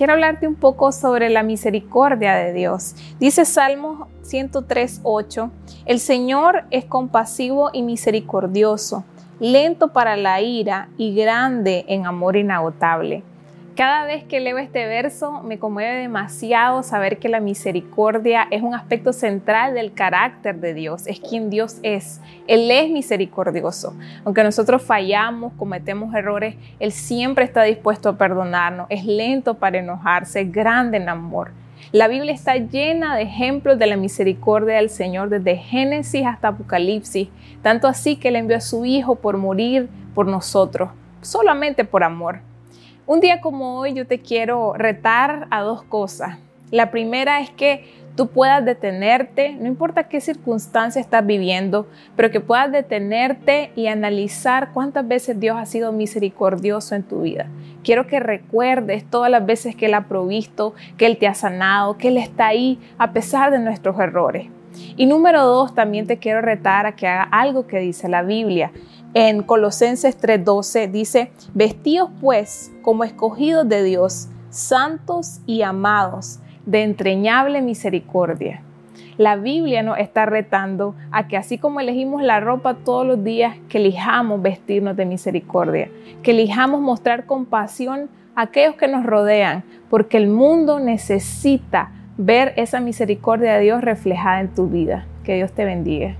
quiero hablarte un poco sobre la misericordia de Dios. Dice Salmo 103.8, el Señor es compasivo y misericordioso, lento para la ira y grande en amor inagotable. Cada vez que leo este verso me conmueve demasiado saber que la misericordia es un aspecto central del carácter de Dios, es quien Dios es. Él es misericordioso. Aunque nosotros fallamos, cometemos errores, Él siempre está dispuesto a perdonarnos, es lento para enojarse, es grande en amor. La Biblia está llena de ejemplos de la misericordia del Señor desde Génesis hasta Apocalipsis, tanto así que Él envió a su Hijo por morir por nosotros, solamente por amor. Un día como hoy yo te quiero retar a dos cosas. La primera es que tú puedas detenerte, no importa qué circunstancia estás viviendo, pero que puedas detenerte y analizar cuántas veces Dios ha sido misericordioso en tu vida. Quiero que recuerdes todas las veces que Él ha provisto, que Él te ha sanado, que Él está ahí a pesar de nuestros errores. Y número dos, también te quiero retar a que haga algo que dice la Biblia. En Colosenses 3:12 dice, vestíos pues como escogidos de Dios, santos y amados, de entrañable misericordia. La Biblia nos está retando a que así como elegimos la ropa todos los días, que elijamos vestirnos de misericordia, que elijamos mostrar compasión a aquellos que nos rodean, porque el mundo necesita ver esa misericordia de Dios reflejada en tu vida. Que Dios te bendiga.